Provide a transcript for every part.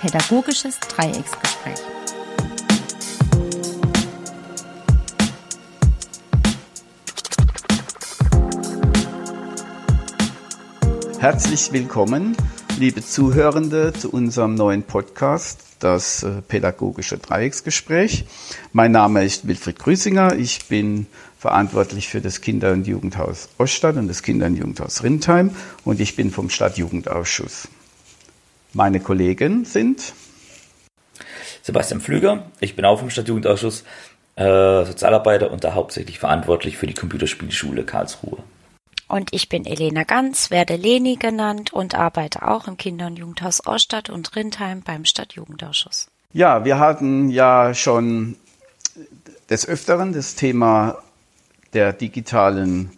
Pädagogisches Dreiecksgespräch. Herzlich willkommen, liebe Zuhörende, zu unserem neuen Podcast, das äh, Pädagogische Dreiecksgespräch. Mein Name ist Wilfried Grüßinger. Ich bin verantwortlich für das Kinder- und Jugendhaus Oststadt und das Kinder- und Jugendhaus Rindheim und ich bin vom Stadtjugendausschuss. Meine Kollegen sind Sebastian Pflüger, ich bin auch vom Stadtjugendausschuss äh, Sozialarbeiter und da hauptsächlich verantwortlich für die Computerspielschule Karlsruhe. Und ich bin Elena Ganz, werde Leni genannt und arbeite auch im Kinder- und Jugendhaus Oststadt und Rindheim beim Stadtjugendausschuss. Ja, wir hatten ja schon des Öfteren das Thema der digitalen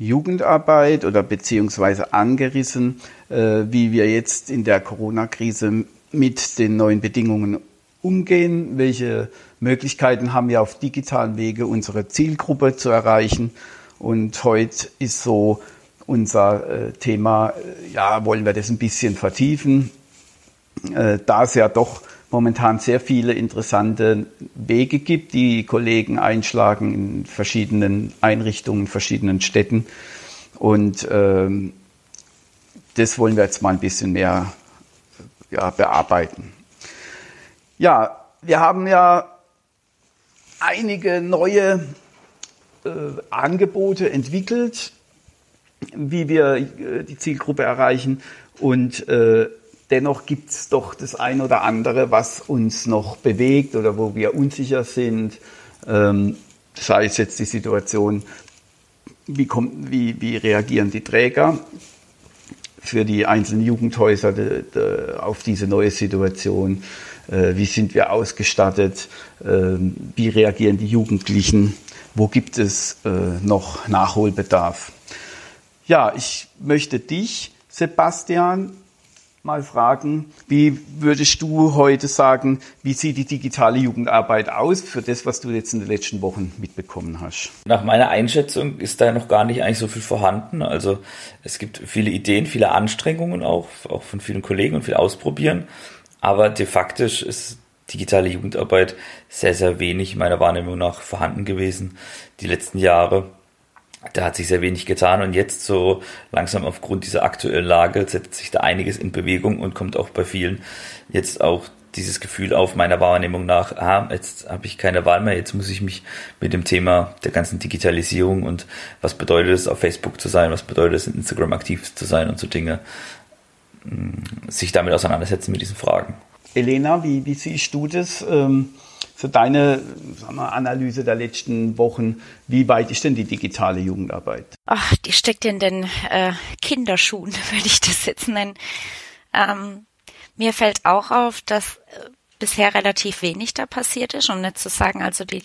Jugendarbeit oder beziehungsweise angerissen, äh, wie wir jetzt in der Corona-Krise mit den neuen Bedingungen umgehen, welche Möglichkeiten haben wir auf digitalen Wege unsere Zielgruppe zu erreichen? Und heute ist so unser äh, Thema, äh, ja, wollen wir das ein bisschen vertiefen, da es ja doch momentan sehr viele interessante Wege gibt, die Kollegen einschlagen in verschiedenen Einrichtungen, verschiedenen Städten. Und ähm, das wollen wir jetzt mal ein bisschen mehr ja, bearbeiten. Ja, wir haben ja einige neue äh, Angebote entwickelt, wie wir äh, die Zielgruppe erreichen. Und äh, dennoch gibt es doch das ein oder andere, was uns noch bewegt oder wo wir unsicher sind. Ähm, sei es jetzt die Situation, wie, kommt, wie, wie reagieren die Träger für die einzelnen Jugendhäuser de, de, auf diese neue Situation? Äh, wie sind wir ausgestattet? Ähm, wie reagieren die Jugendlichen? wo gibt es äh, noch Nachholbedarf. Ja, ich möchte dich, Sebastian, mal fragen, wie würdest du heute sagen, wie sieht die digitale Jugendarbeit aus für das, was du jetzt in den letzten Wochen mitbekommen hast? Nach meiner Einschätzung ist da noch gar nicht eigentlich so viel vorhanden. Also es gibt viele Ideen, viele Anstrengungen auch, auch von vielen Kollegen und viel Ausprobieren. Aber de facto ist digitale Jugendarbeit sehr, sehr wenig meiner Wahrnehmung nach vorhanden gewesen die letzten Jahre. Da hat sich sehr wenig getan und jetzt so langsam aufgrund dieser aktuellen Lage setzt sich da einiges in Bewegung und kommt auch bei vielen jetzt auch dieses Gefühl auf meiner Wahrnehmung nach, ah, jetzt habe ich keine Wahl mehr, jetzt muss ich mich mit dem Thema der ganzen Digitalisierung und was bedeutet es auf Facebook zu sein, was bedeutet es in Instagram aktiv zu sein und so Dinge, mm, sich damit auseinandersetzen mit diesen Fragen. Elena, wie, wie siehst du das? Ähm, so deine wir, Analyse der letzten Wochen, wie weit ist denn die digitale Jugendarbeit? Ach, die steckt in den äh, Kinderschuhen, würde ich das jetzt nennen. Ähm, mir fällt auch auf, dass äh, bisher relativ wenig da passiert ist, um nicht zu sagen, also die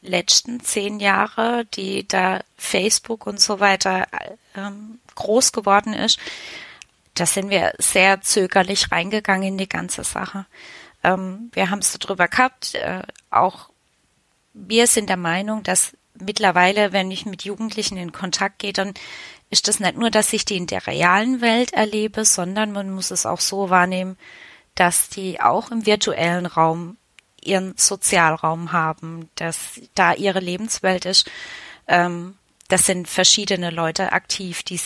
letzten zehn Jahre, die da Facebook und so weiter ähm, groß geworden ist, da sind wir sehr zögerlich reingegangen in die ganze Sache. Ähm, wir haben es darüber gehabt, äh, auch wir sind der Meinung, dass mittlerweile, wenn ich mit Jugendlichen in Kontakt gehe, dann ist das nicht nur, dass ich die in der realen Welt erlebe, sondern man muss es auch so wahrnehmen, dass die auch im virtuellen Raum ihren Sozialraum haben, dass da ihre Lebenswelt ist. Ähm, das sind verschiedene Leute aktiv, die,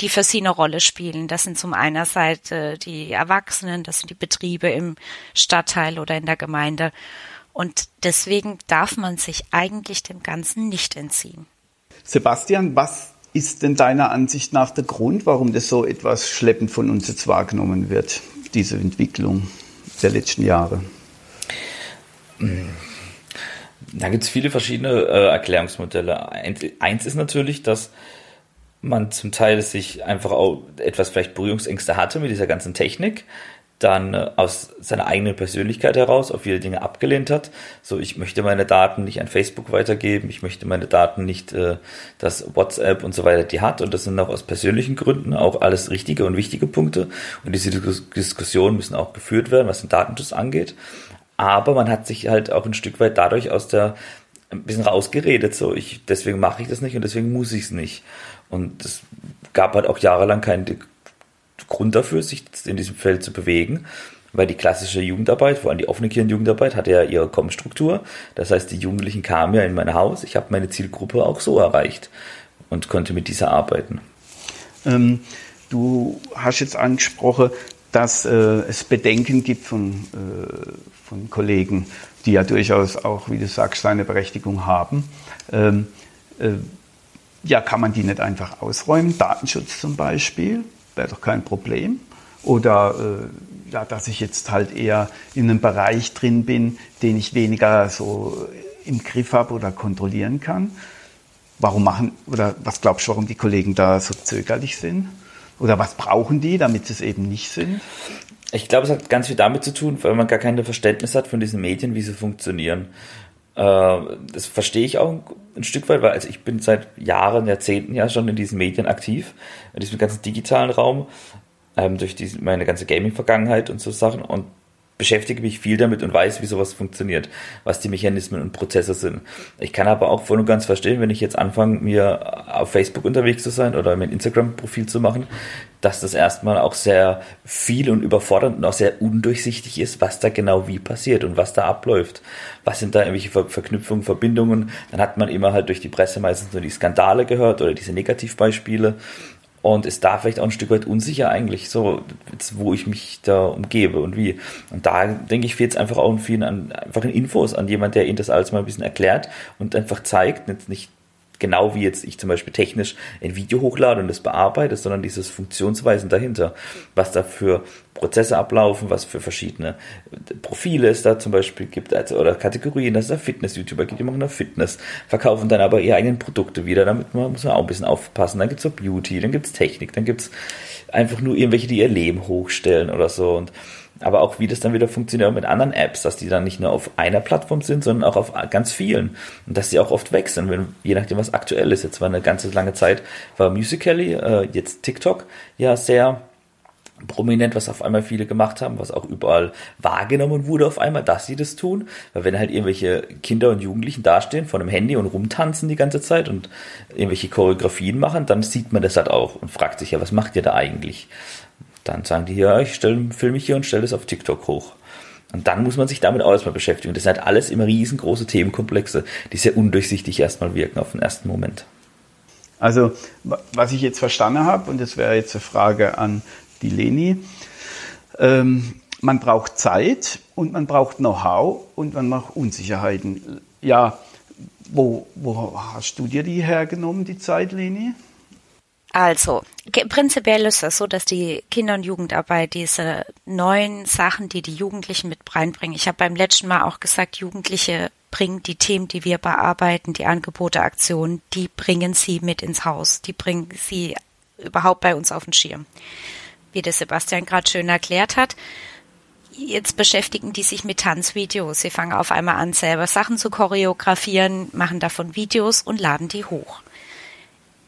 die für sie eine Rolle spielen. Das sind zum einen Seite die Erwachsenen, das sind die Betriebe im Stadtteil oder in der Gemeinde. Und deswegen darf man sich eigentlich dem Ganzen nicht entziehen. Sebastian, was ist denn deiner Ansicht nach der Grund, warum das so etwas schleppend von uns jetzt wahrgenommen wird, diese Entwicklung der letzten Jahre? Da gibt es viele verschiedene äh, Erklärungsmodelle. Eins ist natürlich, dass man zum Teil sich einfach auch etwas vielleicht Berührungsängste hatte mit dieser ganzen Technik, dann äh, aus seiner eigenen Persönlichkeit heraus auf viele Dinge abgelehnt hat. So, ich möchte meine Daten nicht an Facebook weitergeben, ich möchte meine Daten nicht, äh, dass WhatsApp und so weiter die hat. Und das sind auch aus persönlichen Gründen auch alles richtige und wichtige Punkte. Und diese Diskussionen müssen auch geführt werden, was den Datenschutz angeht. Aber man hat sich halt auch ein Stück weit dadurch aus der ein bisschen rausgeredet. So, ich, deswegen mache ich das nicht und deswegen muss ich es nicht. Und es gab halt auch jahrelang keinen Grund dafür, sich in diesem Feld zu bewegen. weil die klassische Jugendarbeit, vor allem die offene Kirchenjugendarbeit, hatte ja ihre Kommstruktur. Das heißt, die Jugendlichen kamen ja in mein Haus. Ich habe meine Zielgruppe auch so erreicht und konnte mit dieser arbeiten. Ähm, du hast jetzt angesprochen, dass äh, es Bedenken gibt von, äh, von Kollegen, die ja durchaus auch, wie du sagst, seine Berechtigung haben. Ähm, äh, ja, kann man die nicht einfach ausräumen? Datenschutz zum Beispiel wäre doch kein Problem. Oder äh, ja, dass ich jetzt halt eher in einem Bereich drin bin, den ich weniger so im Griff habe oder kontrollieren kann. Warum machen, oder was glaubst du, warum die Kollegen da so zögerlich sind? Oder was brauchen die, damit sie es eben nicht sind? Ich glaube, es hat ganz viel damit zu tun, weil man gar kein Verständnis hat von diesen Medien, wie sie funktionieren. Äh, das verstehe ich auch ein Stück weit, weil also ich bin seit Jahren, Jahrzehnten ja schon in diesen Medien aktiv, in diesem ganzen digitalen Raum, ähm, durch meine ganze Gaming-Vergangenheit und so Sachen und beschäftige mich viel damit und weiß, wie sowas funktioniert, was die Mechanismen und Prozesse sind. Ich kann aber auch voll und ganz verstehen, wenn ich jetzt anfange, mir auf Facebook unterwegs zu sein oder mein Instagram-Profil zu machen, dass das erstmal auch sehr viel und überfordernd und auch sehr undurchsichtig ist, was da genau wie passiert und was da abläuft. Was sind da irgendwelche Ver Verknüpfungen, Verbindungen? Dann hat man immer halt durch die Presse meistens nur die Skandale gehört oder diese Negativbeispiele und ist da vielleicht auch ein Stück weit unsicher eigentlich, so wo ich mich da umgebe und wie. Und da denke ich, fehlt es einfach auch vielen an einfachen Infos an jemand, der ihnen das alles mal ein bisschen erklärt und einfach zeigt, nicht, nicht genau wie jetzt ich zum Beispiel technisch ein Video hochlade und das bearbeite, sondern dieses Funktionsweisen dahinter, was da für Prozesse ablaufen, was für verschiedene Profile es da zum Beispiel gibt, also, oder Kategorien, dass es da Fitness-YouTuber gibt, die machen da Fitness, verkaufen dann aber ihre eigenen Produkte wieder, damit man, muss man auch ein bisschen aufpassen. Dann gibt es so Beauty, dann gibt es Technik, dann gibt es einfach nur irgendwelche, die ihr Leben hochstellen oder so und aber auch wie das dann wieder funktioniert mit anderen Apps, dass die dann nicht nur auf einer Plattform sind, sondern auch auf ganz vielen und dass die auch oft wechseln, wenn, je nachdem was aktuell ist. Jetzt war eine ganze lange Zeit war Musical.ly, äh, jetzt TikTok ja sehr prominent, was auf einmal viele gemacht haben, was auch überall wahrgenommen wurde auf einmal, dass sie das tun, weil wenn halt irgendwelche Kinder und Jugendlichen dastehen vor einem Handy und rumtanzen die ganze Zeit und irgendwelche Choreografien machen, dann sieht man das halt auch und fragt sich ja, was macht ihr da eigentlich? Dann sagen die, ja, ich filme mich hier und stelle es auf TikTok hoch. Und dann muss man sich damit auch erstmal beschäftigen. Das sind halt alles immer riesengroße Themenkomplexe, die sehr undurchsichtig erstmal wirken auf den ersten Moment. Also, was ich jetzt verstanden habe, und das wäre jetzt eine Frage an die Leni, ähm, man braucht Zeit und man braucht Know-how und man braucht Unsicherheiten. Ja, wo, wo hast du dir die hergenommen, die Zeit, Leni? Also, prinzipiell ist es so, dass die Kinder- und Jugendarbeit diese neuen Sachen, die die Jugendlichen mit reinbringen. Ich habe beim letzten Mal auch gesagt, Jugendliche bringen die Themen, die wir bearbeiten, die Angebote, Aktionen, die bringen sie mit ins Haus. Die bringen sie überhaupt bei uns auf den Schirm. Wie der Sebastian gerade schön erklärt hat. Jetzt beschäftigen die sich mit Tanzvideos. Sie fangen auf einmal an, selber Sachen zu choreografieren, machen davon Videos und laden die hoch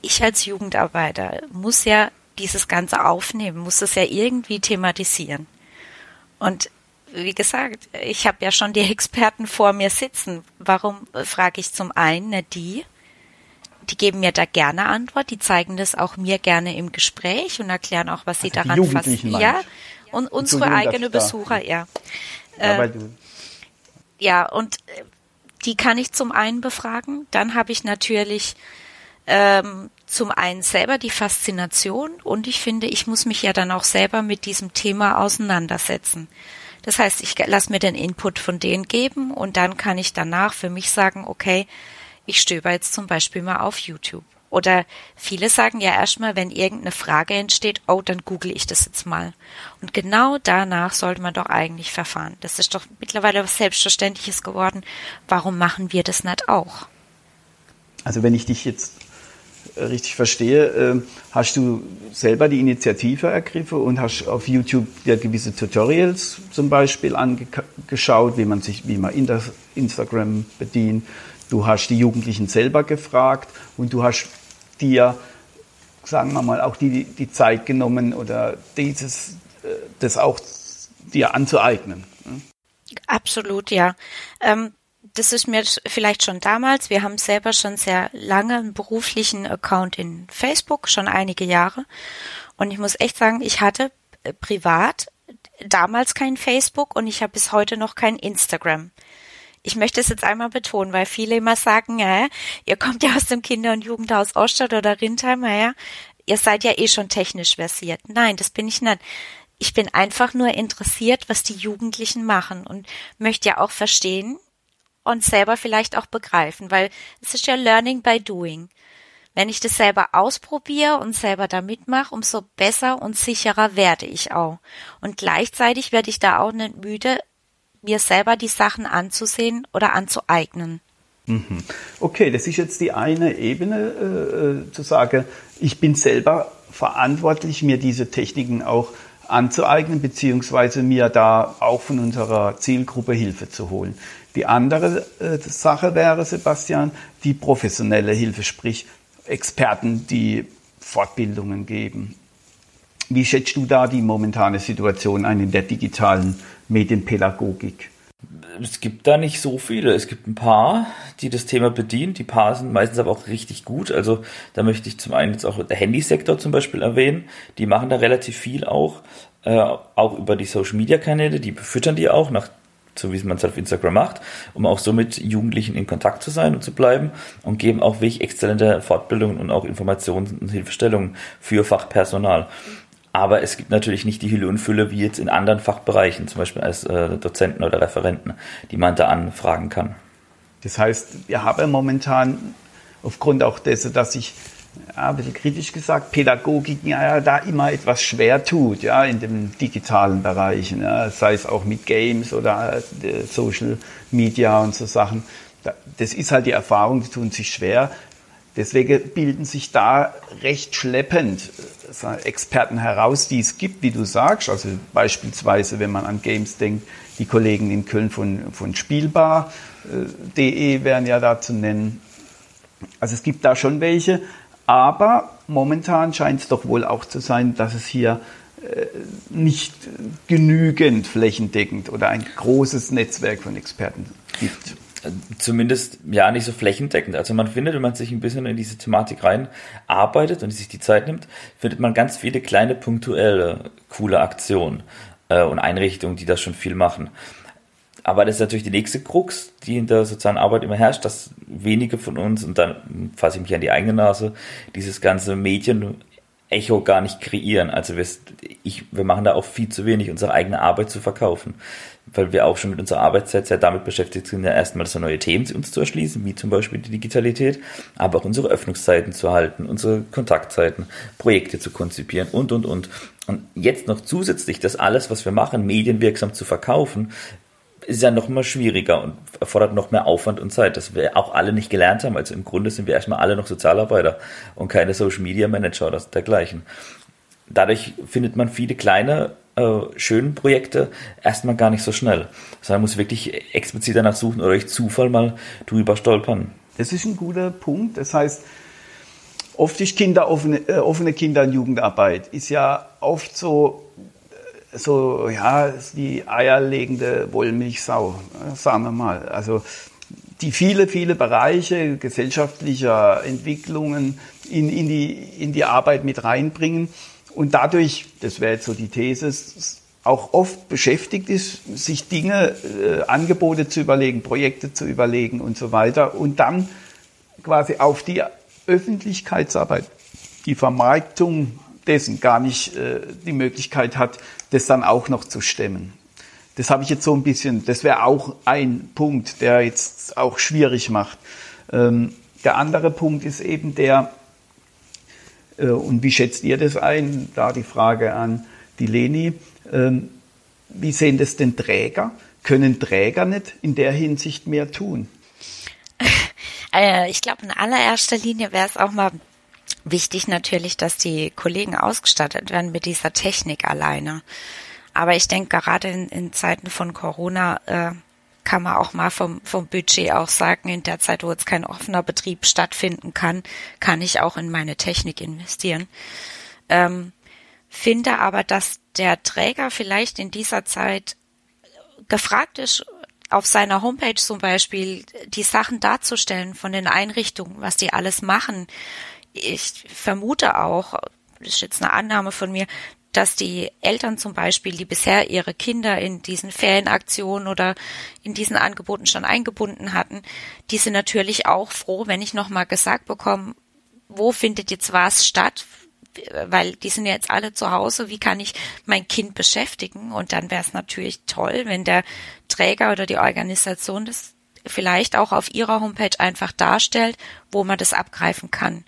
ich als Jugendarbeiter muss ja dieses Ganze aufnehmen, muss das ja irgendwie thematisieren. Und wie gesagt, ich habe ja schon die Experten vor mir sitzen. Warum frage ich zum einen ne, die? Die geben mir da gerne Antwort, die zeigen das auch mir gerne im Gespräch und erklären auch, was sie also daran fassen. Ja, und unsere eigene Besucher, ja. Ja, äh, ja, und die kann ich zum einen befragen. Dann habe ich natürlich ähm, zum einen selber die Faszination und ich finde, ich muss mich ja dann auch selber mit diesem Thema auseinandersetzen. Das heißt, ich lasse mir den Input von denen geben und dann kann ich danach für mich sagen, okay, ich stöber jetzt zum Beispiel mal auf YouTube. Oder viele sagen ja erstmal, wenn irgendeine Frage entsteht, oh, dann google ich das jetzt mal. Und genau danach sollte man doch eigentlich verfahren. Das ist doch mittlerweile was Selbstverständliches geworden. Warum machen wir das nicht auch? Also wenn ich dich jetzt richtig verstehe, ähm, hast du selber die Initiative ergriffen und hast auf YouTube dir gewisse Tutorials zum Beispiel angeschaut, wie man sich, wie man Instagram bedient. Du hast die Jugendlichen selber gefragt und du hast dir, sagen wir mal, auch die, die Zeit genommen oder dieses, äh, das auch dir anzueignen. Absolut, ja. Ähm, das ist mir vielleicht schon damals, wir haben selber schon sehr lange einen beruflichen Account in Facebook, schon einige Jahre. Und ich muss echt sagen, ich hatte äh, privat damals kein Facebook und ich habe bis heute noch kein Instagram. Ich möchte es jetzt einmal betonen, weil viele immer sagen, ja, ihr kommt ja aus dem Kinder- und Jugendhaus Oststadt oder Rindheim, ja, ihr seid ja eh schon technisch versiert. Nein, das bin ich nicht. Ich bin einfach nur interessiert, was die Jugendlichen machen und möchte ja auch verstehen und selber vielleicht auch begreifen, weil es ist ja Learning by Doing. Wenn ich das selber ausprobiere und selber da mitmache, umso besser und sicherer werde ich auch. Und gleichzeitig werde ich da auch nicht müde, mir selber die Sachen anzusehen oder anzueignen. Mhm. Okay, das ist jetzt die eine Ebene, äh, äh, zu sagen, ich bin selber verantwortlich, mir diese Techniken auch anzueignen, beziehungsweise mir da auch von unserer Zielgruppe Hilfe zu holen. Die andere äh, Sache wäre, Sebastian, die professionelle Hilfe, sprich Experten, die Fortbildungen geben. Wie schätzt du da die momentane Situation ein in der digitalen Medienpädagogik? Es gibt da nicht so viele. Es gibt ein paar, die das Thema bedienen. Die paar sind meistens aber auch richtig gut. Also da möchte ich zum einen jetzt auch der Handysektor zum Beispiel erwähnen. Die machen da relativ viel auch, äh, auch über die Social Media Kanäle. Die befüttern die auch nach so wie man es auf Instagram macht, um auch so mit Jugendlichen in Kontakt zu sein und zu bleiben und geben auch wirklich exzellente Fortbildungen und auch Informationen und Hilfestellungen für Fachpersonal. Aber es gibt natürlich nicht die Hülle und Fülle wie jetzt in anderen Fachbereichen, zum Beispiel als äh, Dozenten oder Referenten, die man da anfragen kann. Das heißt, wir haben momentan aufgrund auch dessen, dass sich ja, ein bisschen kritisch gesagt, Pädagogik ja, da immer etwas schwer tut, ja, in dem digitalen Bereich, ja, sei es auch mit Games oder äh, Social Media und so Sachen. Das ist halt die Erfahrung, die tun sich schwer. Deswegen bilden sich da recht schleppend äh, Experten heraus, die es gibt, wie du sagst. Also beispielsweise, wenn man an Games denkt, die Kollegen in Köln von, von Spielbar.de äh, wären ja da zu nennen. Also es gibt da schon welche, aber momentan scheint es doch wohl auch zu sein, dass es hier äh, nicht genügend flächendeckend oder ein großes Netzwerk von Experten gibt zumindest ja nicht so flächendeckend. Also man findet, wenn man sich ein bisschen in diese Thematik reinarbeitet und sich die Zeit nimmt, findet man ganz viele kleine punktuelle coole Aktionen äh, und Einrichtungen, die das schon viel machen. Aber das ist natürlich die nächste Krux, die in der sozialen Arbeit immer herrscht, dass wenige von uns, und dann fasse ich mich an die eigene Nase, dieses ganze Medien Echo gar nicht kreieren. Also wir, ich, wir machen da auch viel zu wenig, unsere eigene Arbeit zu verkaufen weil wir auch schon mit unserer Arbeitszeit sehr damit beschäftigt sind, ja erstmal so neue Themen uns zu erschließen, wie zum Beispiel die Digitalität, aber auch unsere Öffnungszeiten zu halten, unsere Kontaktzeiten, Projekte zu konzipieren und, und, und. Und jetzt noch zusätzlich das alles, was wir machen, medienwirksam zu verkaufen, ist ja noch mal schwieriger und erfordert noch mehr Aufwand und Zeit, das wir auch alle nicht gelernt haben. Also im Grunde sind wir erstmal alle noch Sozialarbeiter und keine Social Media Manager oder dergleichen. Dadurch findet man viele kleine äh, schönen Projekte erstmal gar nicht so schnell. Sondern man muss wirklich explizit danach suchen oder durch Zufall mal drüber stolpern. Das ist ein guter Punkt. Das heißt, oft ist Kinder, offene, äh, offene Kinder- und Jugendarbeit ist ja oft so, so, ja, die eierlegende Wollmilchsau, äh, sagen wir mal. Also, die viele, viele Bereiche gesellschaftlicher Entwicklungen in, in, die, in die Arbeit mit reinbringen und dadurch, das wäre jetzt so die These, auch oft beschäftigt ist, sich Dinge, äh, Angebote zu überlegen, Projekte zu überlegen und so weiter und dann quasi auf die Öffentlichkeitsarbeit, die Vermarktung dessen gar nicht äh, die Möglichkeit hat, das dann auch noch zu stemmen. Das habe ich jetzt so ein bisschen, das wäre auch ein Punkt, der jetzt auch schwierig macht. Ähm, der andere Punkt ist eben der, äh, und wie schätzt ihr das ein? Da die Frage an die Leni. Ähm, wie sehen das denn Träger? Können Träger nicht in der Hinsicht mehr tun? Äh, ich glaube, in allererster Linie wäre es auch mal wichtig natürlich, dass die Kollegen ausgestattet werden mit dieser Technik alleine. Aber ich denke, gerade in, in Zeiten von Corona äh, kann man auch mal vom, vom Budget auch sagen, in der Zeit, wo jetzt kein offener Betrieb stattfinden kann, kann ich auch in meine Technik investieren. Ähm, finde aber, dass der Träger vielleicht in dieser Zeit gefragt ist, auf seiner Homepage zum Beispiel die Sachen darzustellen von den Einrichtungen, was die alles machen. Ich vermute auch, das ist jetzt eine Annahme von mir, dass die Eltern zum Beispiel, die bisher ihre Kinder in diesen Ferienaktionen oder in diesen Angeboten schon eingebunden hatten, die sind natürlich auch froh, wenn ich nochmal gesagt bekomme, wo findet jetzt was statt, weil die sind jetzt alle zu Hause, wie kann ich mein Kind beschäftigen? Und dann wäre es natürlich toll, wenn der Träger oder die Organisation das vielleicht auch auf ihrer Homepage einfach darstellt, wo man das abgreifen kann.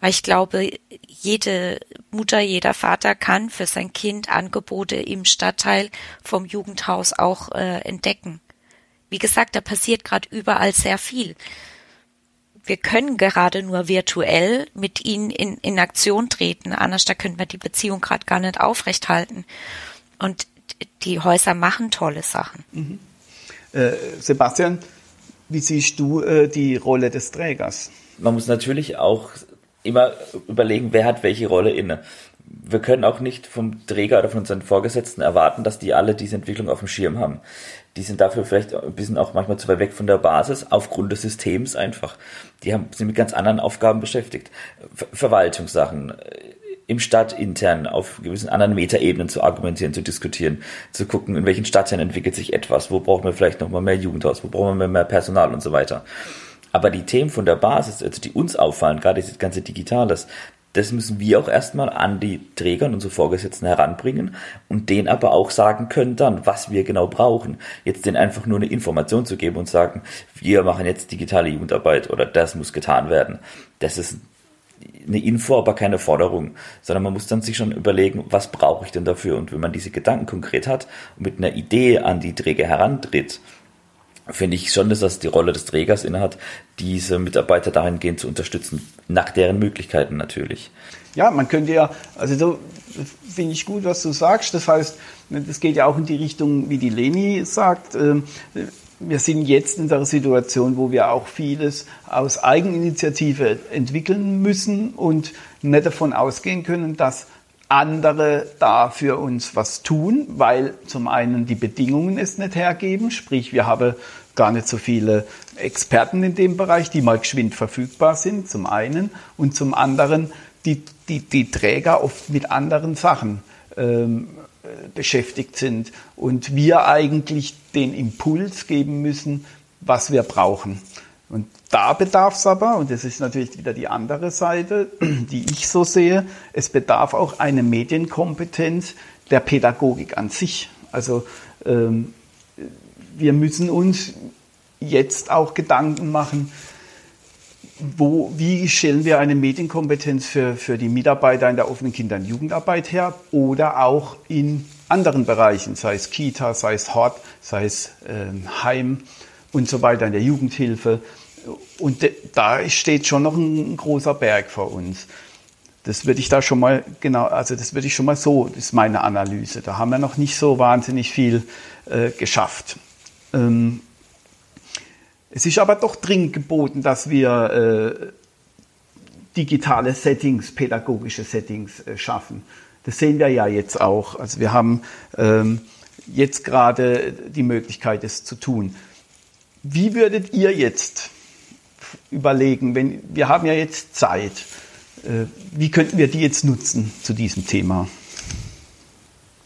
Weil ich glaube, jede Mutter, jeder Vater kann für sein Kind Angebote im Stadtteil vom Jugendhaus auch äh, entdecken. Wie gesagt, da passiert gerade überall sehr viel. Wir können gerade nur virtuell mit ihnen in, in Aktion treten, anders da können wir die Beziehung gerade gar nicht aufrechthalten. Und die Häuser machen tolle Sachen. Mhm. Äh, Sebastian, wie siehst du äh, die Rolle des Trägers? Man muss natürlich auch immer überlegen, wer hat welche Rolle inne. Wir können auch nicht vom Träger oder von unseren Vorgesetzten erwarten, dass die alle diese Entwicklung auf dem Schirm haben. Die sind dafür vielleicht ein bisschen auch manchmal zu weit weg von der Basis, aufgrund des Systems einfach. Die haben, sind mit ganz anderen Aufgaben beschäftigt. Ver Verwaltungssachen, äh, im Stadt intern auf gewissen anderen Metaebenen zu argumentieren, zu diskutieren, zu gucken, in welchen Stadtteilen entwickelt sich etwas, wo brauchen wir vielleicht nochmal mehr Jugendhaus, wo brauchen wir mehr Personal und so weiter. Aber die Themen von der Basis, also die uns auffallen, gerade dieses ganze Digitales, das müssen wir auch erstmal an die Träger und unsere Vorgesetzten heranbringen und denen aber auch sagen können dann, was wir genau brauchen. Jetzt denen einfach nur eine Information zu geben und sagen, wir machen jetzt digitale Jugendarbeit oder das muss getan werden. Das ist eine Info, aber keine Forderung, sondern man muss dann sich schon überlegen, was brauche ich denn dafür? Und wenn man diese Gedanken konkret hat und mit einer Idee an die Träger herantritt, finde ich schon, dass das die Rolle des Trägers innehat, diese Mitarbeiter dahingehend zu unterstützen, nach deren Möglichkeiten natürlich. Ja, man könnte ja, also so finde ich gut, was du sagst. Das heißt, das geht ja auch in die Richtung, wie die Leni sagt. Ähm, wir sind jetzt in der Situation, wo wir auch vieles aus Eigeninitiative entwickeln müssen und nicht davon ausgehen können, dass andere da für uns was tun, weil zum einen die Bedingungen es nicht hergeben, sprich wir haben gar nicht so viele Experten in dem Bereich, die mal geschwind verfügbar sind, zum einen, und zum anderen die, die, die Träger oft mit anderen Sachen ähm, beschäftigt sind. Und wir eigentlich den Impuls geben müssen, was wir brauchen. Und da bedarf es aber, und das ist natürlich wieder die andere Seite, die ich so sehe, es bedarf auch eine Medienkompetenz der Pädagogik an sich. Also ähm, wir müssen uns jetzt auch Gedanken machen, wo, wie stellen wir eine Medienkompetenz für, für die Mitarbeiter in der offenen Kinder- und Jugendarbeit her oder auch in anderen Bereichen, sei es Kita, sei es Hort, sei es äh, Heim und so weiter, in der Jugendhilfe. Und da steht schon noch ein großer Berg vor uns. Das würde ich da schon mal genau, also das würde ich schon mal so, ist meine Analyse. Da haben wir noch nicht so wahnsinnig viel äh, geschafft. Ähm, es ist aber doch dringend geboten, dass wir äh, digitale Settings, pädagogische Settings äh, schaffen. Das sehen wir ja jetzt auch. Also wir haben ähm, jetzt gerade die Möglichkeit, es zu tun. Wie würdet ihr jetzt überlegen, wenn wir haben ja jetzt Zeit, äh, wie könnten wir die jetzt nutzen zu diesem Thema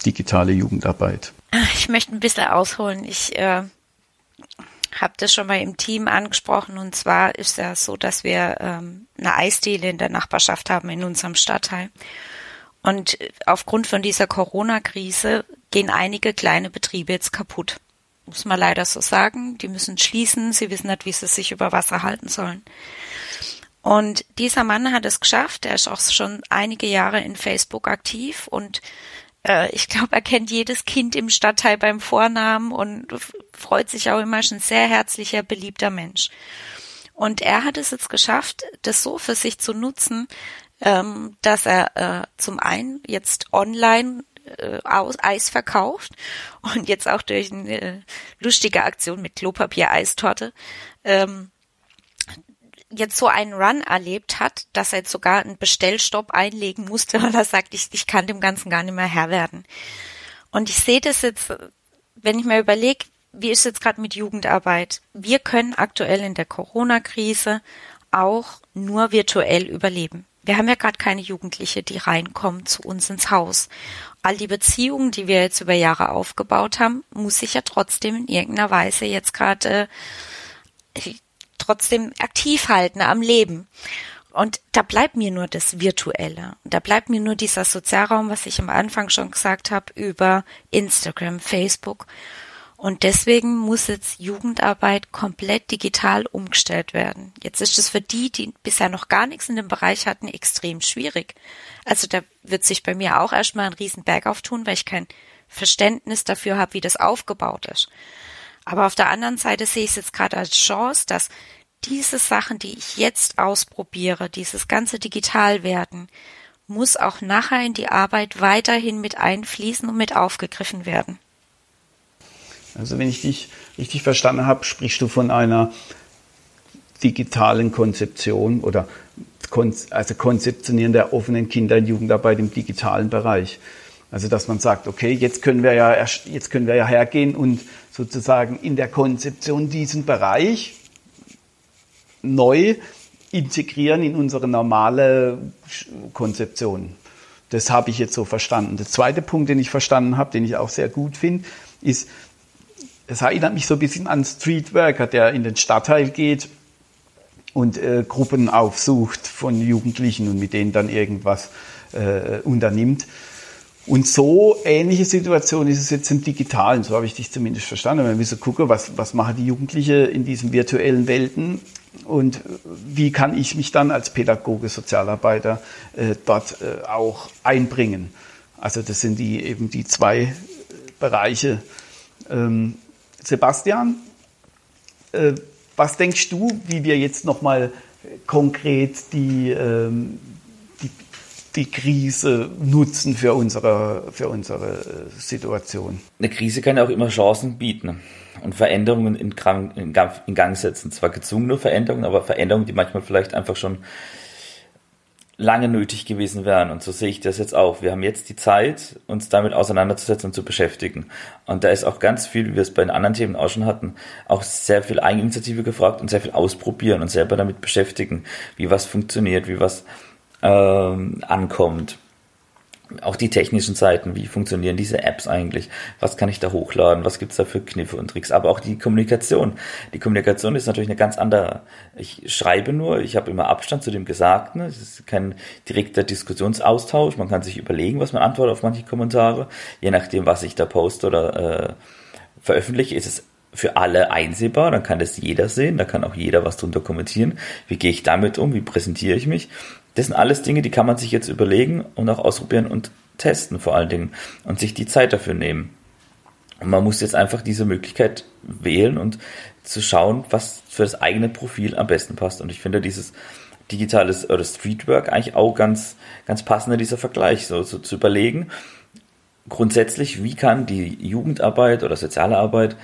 digitale Jugendarbeit? Ich möchte ein bisschen ausholen. Ich äh, habe das schon mal im Team angesprochen und zwar ist ja so, dass wir ähm, eine Eisdiele in der Nachbarschaft haben in unserem Stadtteil. Und aufgrund von dieser Corona-Krise gehen einige kleine Betriebe jetzt kaputt muss man leider so sagen. Die müssen schließen, sie wissen nicht, wie sie sich über Wasser halten sollen. Und dieser Mann hat es geschafft, er ist auch schon einige Jahre in Facebook aktiv und äh, ich glaube, er kennt jedes Kind im Stadtteil beim Vornamen und freut sich auch immer, schon sehr herzlicher, beliebter Mensch. Und er hat es jetzt geschafft, das so für sich zu nutzen, ähm, dass er äh, zum einen jetzt online äh, Eis verkauft und jetzt auch durch eine äh, lustige Aktion mit Klopapier-Eistorte ähm, jetzt so einen Run erlebt hat, dass er jetzt sogar einen Bestellstopp einlegen musste, weil er sagt, ich, ich kann dem Ganzen gar nicht mehr Herr werden. Und ich sehe das jetzt, wenn ich mir überlege, wie ist es jetzt gerade mit Jugendarbeit? Wir können aktuell in der Corona-Krise auch nur virtuell überleben. Wir haben ja gerade keine Jugendliche, die reinkommen zu uns ins Haus. All die Beziehungen, die wir jetzt über Jahre aufgebaut haben, muss ich ja trotzdem in irgendeiner Weise jetzt gerade äh, trotzdem aktiv halten am Leben. Und da bleibt mir nur das Virtuelle. Da bleibt mir nur dieser Sozialraum, was ich am Anfang schon gesagt habe, über Instagram, Facebook. Und deswegen muss jetzt Jugendarbeit komplett digital umgestellt werden. Jetzt ist es für die, die bisher noch gar nichts in dem Bereich hatten, extrem schwierig. Also da wird sich bei mir auch erstmal ein Riesenberg auftun, weil ich kein Verständnis dafür habe, wie das aufgebaut ist. Aber auf der anderen Seite sehe ich es jetzt gerade als Chance, dass diese Sachen, die ich jetzt ausprobiere, dieses ganze Digitalwerden, muss auch nachher in die Arbeit weiterhin mit einfließen und mit aufgegriffen werden. Also wenn ich dich richtig verstanden habe, sprichst du von einer digitalen Konzeption oder also Konzeptionieren der offenen Kinder- und Jugendarbeit im digitalen Bereich. Also dass man sagt, okay, jetzt können wir ja jetzt können wir ja hergehen und sozusagen in der Konzeption diesen Bereich neu integrieren in unsere normale Konzeption. Das habe ich jetzt so verstanden. Der zweite Punkt, den ich verstanden habe, den ich auch sehr gut finde, ist, es erinnert mich so ein bisschen an Streetworker, der in den Stadtteil geht und äh, Gruppen aufsucht von Jugendlichen und mit denen dann irgendwas äh, unternimmt. Und so ähnliche Situation ist es jetzt im Digitalen, so habe ich dich zumindest verstanden. Wir müssen gucken, was, was machen die Jugendlichen in diesen virtuellen Welten und wie kann ich mich dann als Pädagoge, Sozialarbeiter äh, dort äh, auch einbringen. Also das sind die eben die zwei Bereiche. Ähm, Sebastian, äh, was denkst du, wie wir jetzt nochmal konkret die, ähm, die, die, Krise nutzen für unsere, für unsere Situation? Eine Krise kann ja auch immer Chancen bieten und Veränderungen in, in, in Gang setzen. Zwar gezwungene Veränderungen, aber Veränderungen, die manchmal vielleicht einfach schon lange nötig gewesen wären. Und so sehe ich das jetzt auch. Wir haben jetzt die Zeit, uns damit auseinanderzusetzen und zu beschäftigen. Und da ist auch ganz viel, wie wir es bei den anderen Themen auch schon hatten, auch sehr viel Eigeninitiative gefragt und sehr viel ausprobieren und selber damit beschäftigen, wie was funktioniert, wie was ähm, ankommt auch die technischen Seiten, wie funktionieren diese Apps eigentlich, was kann ich da hochladen, was gibt's da für Kniffe und Tricks, aber auch die Kommunikation. Die Kommunikation ist natürlich eine ganz andere. Ich schreibe nur, ich habe immer Abstand zu dem Gesagten, es ist kein direkter Diskussionsaustausch, man kann sich überlegen, was man antwortet auf manche Kommentare, je nachdem, was ich da poste oder äh, veröffentliche, ist es für alle einsehbar, dann kann das jeder sehen, da kann auch jeder was drunter kommentieren. Wie gehe ich damit um, wie präsentiere ich mich? Das sind alles Dinge, die kann man sich jetzt überlegen und auch ausprobieren und testen vor allen Dingen und sich die Zeit dafür nehmen. Und man muss jetzt einfach diese Möglichkeit wählen und zu schauen, was für das eigene Profil am besten passt. Und ich finde dieses digitales oder Streetwork eigentlich auch ganz, ganz passender dieser Vergleich, so, so zu überlegen, grundsätzlich, wie kann die Jugendarbeit oder soziale Arbeit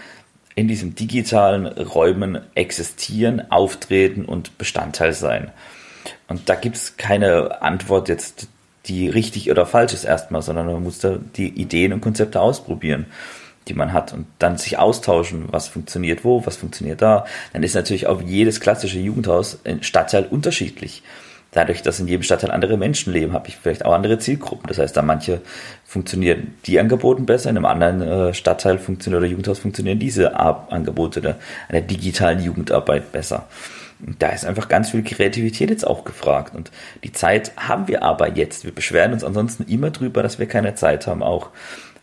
in diesen digitalen Räumen existieren, auftreten und Bestandteil sein. Und da gibt's keine Antwort jetzt, die richtig oder falsch ist erstmal, sondern man muss da die Ideen und Konzepte ausprobieren, die man hat und dann sich austauschen, was funktioniert wo, was funktioniert da. Dann ist natürlich auch jedes klassische Jugendhaus ein Stadtteil unterschiedlich. Dadurch, dass in jedem Stadtteil andere Menschen leben, habe ich vielleicht auch andere Zielgruppen. Das heißt, da manche funktionieren die Angebote besser, in einem anderen äh, Stadtteil funktioniert oder Jugendhaus funktionieren diese Angebote der, einer digitalen Jugendarbeit besser da ist einfach ganz viel Kreativität jetzt auch gefragt. Und die Zeit haben wir aber jetzt. Wir beschweren uns ansonsten immer drüber, dass wir keine Zeit haben, auch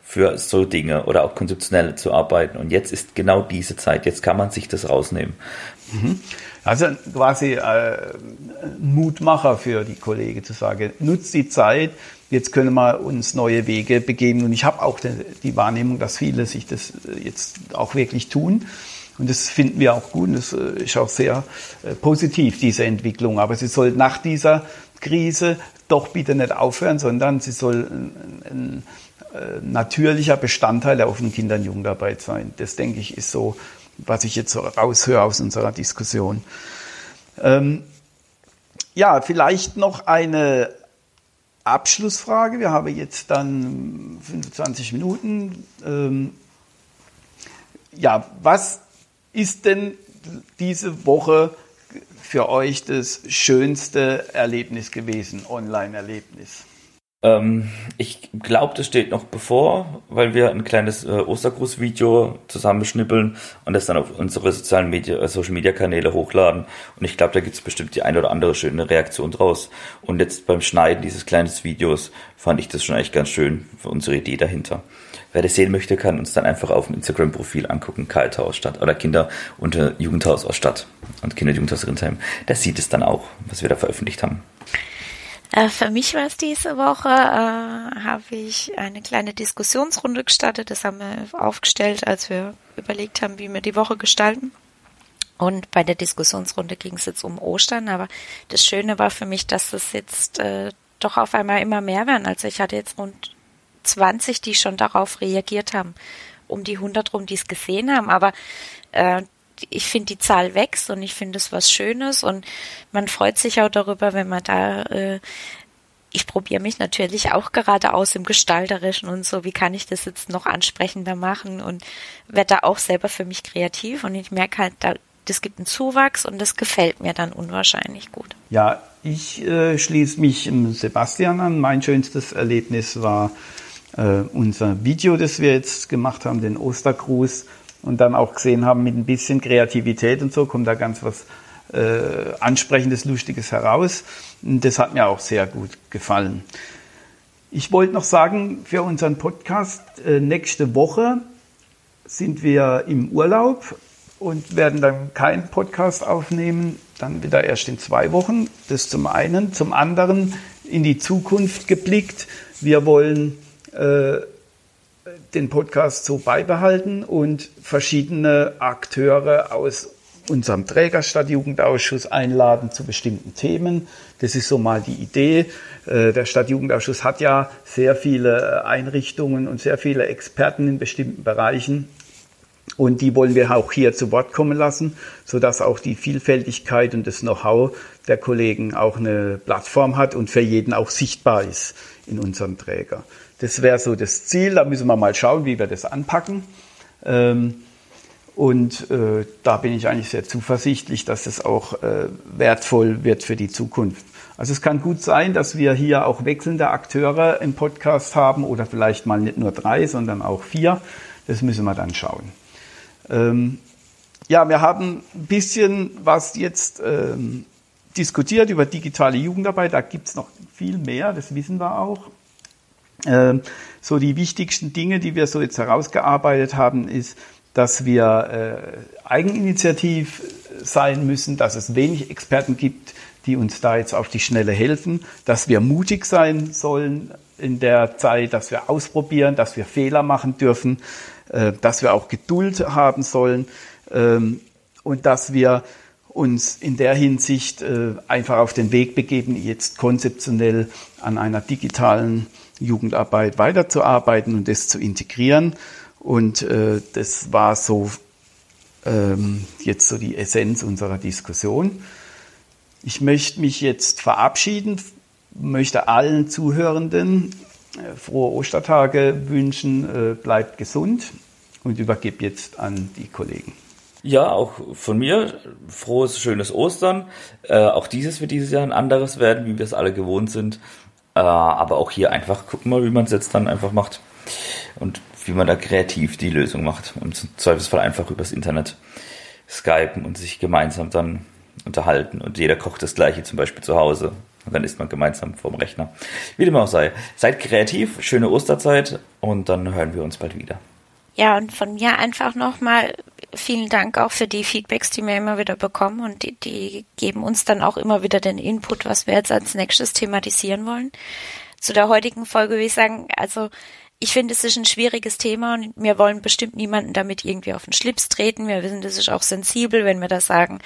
für so Dinge oder auch konzeptionell zu arbeiten. Und jetzt ist genau diese Zeit. Jetzt kann man sich das rausnehmen. Mhm. Also quasi äh, Mutmacher für die Kollegen zu sagen, nutzt die Zeit, jetzt können wir uns neue Wege begeben. Und ich habe auch die, die Wahrnehmung, dass viele sich das jetzt auch wirklich tun. Und das finden wir auch gut. Und das äh, ist auch sehr äh, positiv, diese Entwicklung. Aber sie soll nach dieser Krise doch bitte nicht aufhören, sondern sie soll ein, äh, natürlicher Bestandteil der offenen Kinder- und Jugendarbeit sein. Das, denke ich, ist so, was ich jetzt so raushöre aus unserer Diskussion. Ähm, ja, vielleicht noch eine Abschlussfrage. Wir haben jetzt dann 25 Minuten. Ähm, ja, was ist denn diese Woche für euch das schönste Erlebnis gewesen, Online-Erlebnis? Ähm, ich glaube, das steht noch bevor, weil wir ein kleines äh, Ostergruß-Video zusammenschnippeln und das dann auf unsere sozialen Media, äh, Social Media Kanäle hochladen. Und ich glaube, da gibt es bestimmt die eine oder andere schöne Reaktion draus. Und jetzt beim Schneiden dieses kleinen Videos fand ich das schon echt ganz schön für unsere Idee dahinter. Wer das sehen möchte, kann uns dann einfach auf dem Instagram-Profil angucken, Kaltau aus Stadt oder Kinder unter Jugendhaus aus Stadt und Kinder Jugendhaus Rindheim. Da sieht es dann auch, was wir da veröffentlicht haben. Äh, für mich war es diese Woche, äh, habe ich eine kleine Diskussionsrunde gestartet. Das haben wir aufgestellt, als wir überlegt haben, wie wir die Woche gestalten. Und bei der Diskussionsrunde ging es jetzt um Ostern, aber das Schöne war für mich, dass es jetzt äh, doch auf einmal immer mehr werden. Also ich hatte jetzt rund 20, die schon darauf reagiert haben, um die 100 rum, die es gesehen haben. Aber äh, ich finde, die Zahl wächst und ich finde es was Schönes und man freut sich auch darüber, wenn man da, äh, ich probiere mich natürlich auch gerade aus im Gestalterischen und so, wie kann ich das jetzt noch ansprechender machen und werde da auch selber für mich kreativ und ich merke halt, da, das gibt einen Zuwachs und das gefällt mir dann unwahrscheinlich gut. Ja, ich äh, schließe mich Sebastian an. Mein schönstes Erlebnis war äh, unser Video, das wir jetzt gemacht haben, den Ostergruß und dann auch gesehen haben, mit ein bisschen Kreativität und so kommt da ganz was äh, Ansprechendes, Lustiges heraus. Und das hat mir auch sehr gut gefallen. Ich wollte noch sagen, für unseren Podcast, äh, nächste Woche sind wir im Urlaub und werden dann keinen Podcast aufnehmen, dann wieder erst in zwei Wochen. Das zum einen. Zum anderen in die Zukunft geblickt. Wir wollen äh, den Podcast so beibehalten und verschiedene Akteure aus unserem Trägerstadtjugendausschuss einladen zu bestimmten Themen. Das ist so mal die Idee. Äh, der Stadtjugendausschuss hat ja sehr viele Einrichtungen und sehr viele Experten in bestimmten Bereichen. Und die wollen wir auch hier zu Wort kommen lassen, sodass auch die Vielfältigkeit und das Know-how der Kollegen auch eine Plattform hat und für jeden auch sichtbar ist in unserem Träger. Das wäre so das Ziel. Da müssen wir mal schauen, wie wir das anpacken. Ähm, und äh, da bin ich eigentlich sehr zuversichtlich, dass es auch äh, wertvoll wird für die Zukunft. Also es kann gut sein, dass wir hier auch wechselnde Akteure im Podcast haben oder vielleicht mal nicht nur drei, sondern auch vier. Das müssen wir dann schauen. Ähm, ja, wir haben ein bisschen was jetzt ähm, diskutiert über digitale Jugendarbeit. Da gibt es noch viel mehr, das wissen wir auch. Ähm, so die wichtigsten Dinge, die wir so jetzt herausgearbeitet haben, ist, dass wir äh, eigeninitiativ sein müssen, dass es wenig Experten gibt, die uns da jetzt auf die Schnelle helfen, dass wir mutig sein sollen in der Zeit, dass wir ausprobieren, dass wir Fehler machen dürfen, äh, dass wir auch Geduld haben sollen ähm, und dass wir uns in der Hinsicht äh, einfach auf den Weg begeben, jetzt konzeptionell an einer digitalen Jugendarbeit weiterzuarbeiten und das zu integrieren. Und äh, das war so ähm, jetzt so die Essenz unserer Diskussion. Ich möchte mich jetzt verabschieden, möchte allen Zuhörenden äh, frohe Ostertage wünschen, äh, bleibt gesund und übergebe jetzt an die Kollegen. Ja, auch von mir frohes, schönes Ostern. Äh, auch dieses wird dieses Jahr ein anderes werden, wie wir es alle gewohnt sind. Äh, aber auch hier einfach gucken mal, wie man es jetzt dann einfach macht. Und wie man da kreativ die Lösung macht. Und im Zweifelsfall einfach übers Internet skypen und sich gemeinsam dann unterhalten. Und jeder kocht das Gleiche zum Beispiel zu Hause. Und dann ist man gemeinsam vorm Rechner. Wie dem auch sei. Seid kreativ, schöne Osterzeit und dann hören wir uns bald wieder. Ja, und von mir einfach nochmal vielen Dank auch für die Feedbacks, die wir immer wieder bekommen und die, die geben uns dann auch immer wieder den Input, was wir jetzt als nächstes thematisieren wollen. Zu der heutigen Folge will ich sagen, also ich finde, es ist ein schwieriges Thema und wir wollen bestimmt niemanden damit irgendwie auf den Schlips treten. Wir wissen, das ist auch sensibel, wenn wir da sagen,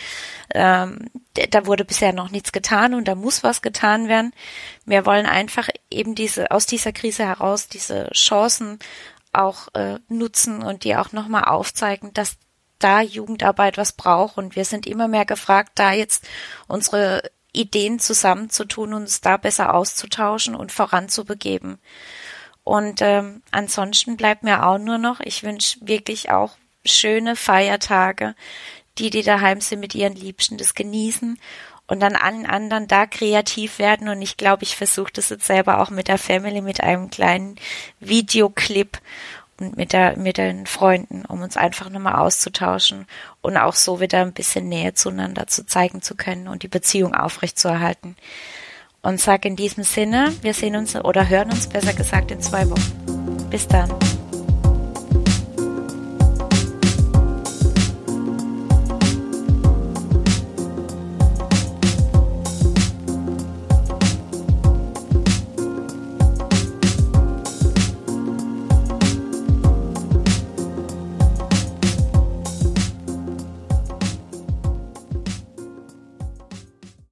ähm, da wurde bisher noch nichts getan und da muss was getan werden. Wir wollen einfach eben diese aus dieser Krise heraus diese Chancen auch äh, nutzen und die auch nochmal aufzeigen, dass da Jugendarbeit was braucht und wir sind immer mehr gefragt, da jetzt unsere Ideen zusammenzutun, uns da besser auszutauschen und voranzubegeben. Und ähm, ansonsten bleibt mir auch nur noch, ich wünsche wirklich auch schöne Feiertage, die, die daheim sind mit ihren Liebsten, das genießen und dann allen anderen da kreativ werden. Und ich glaube, ich versuche das jetzt selber auch mit der Family, mit einem kleinen Videoclip und mit der, mit den Freunden, um uns einfach nochmal auszutauschen und auch so wieder ein bisschen Nähe zueinander zu zeigen zu können und die Beziehung aufrechtzuerhalten. Und sage in diesem Sinne, wir sehen uns oder hören uns besser gesagt in zwei Wochen. Bis dann.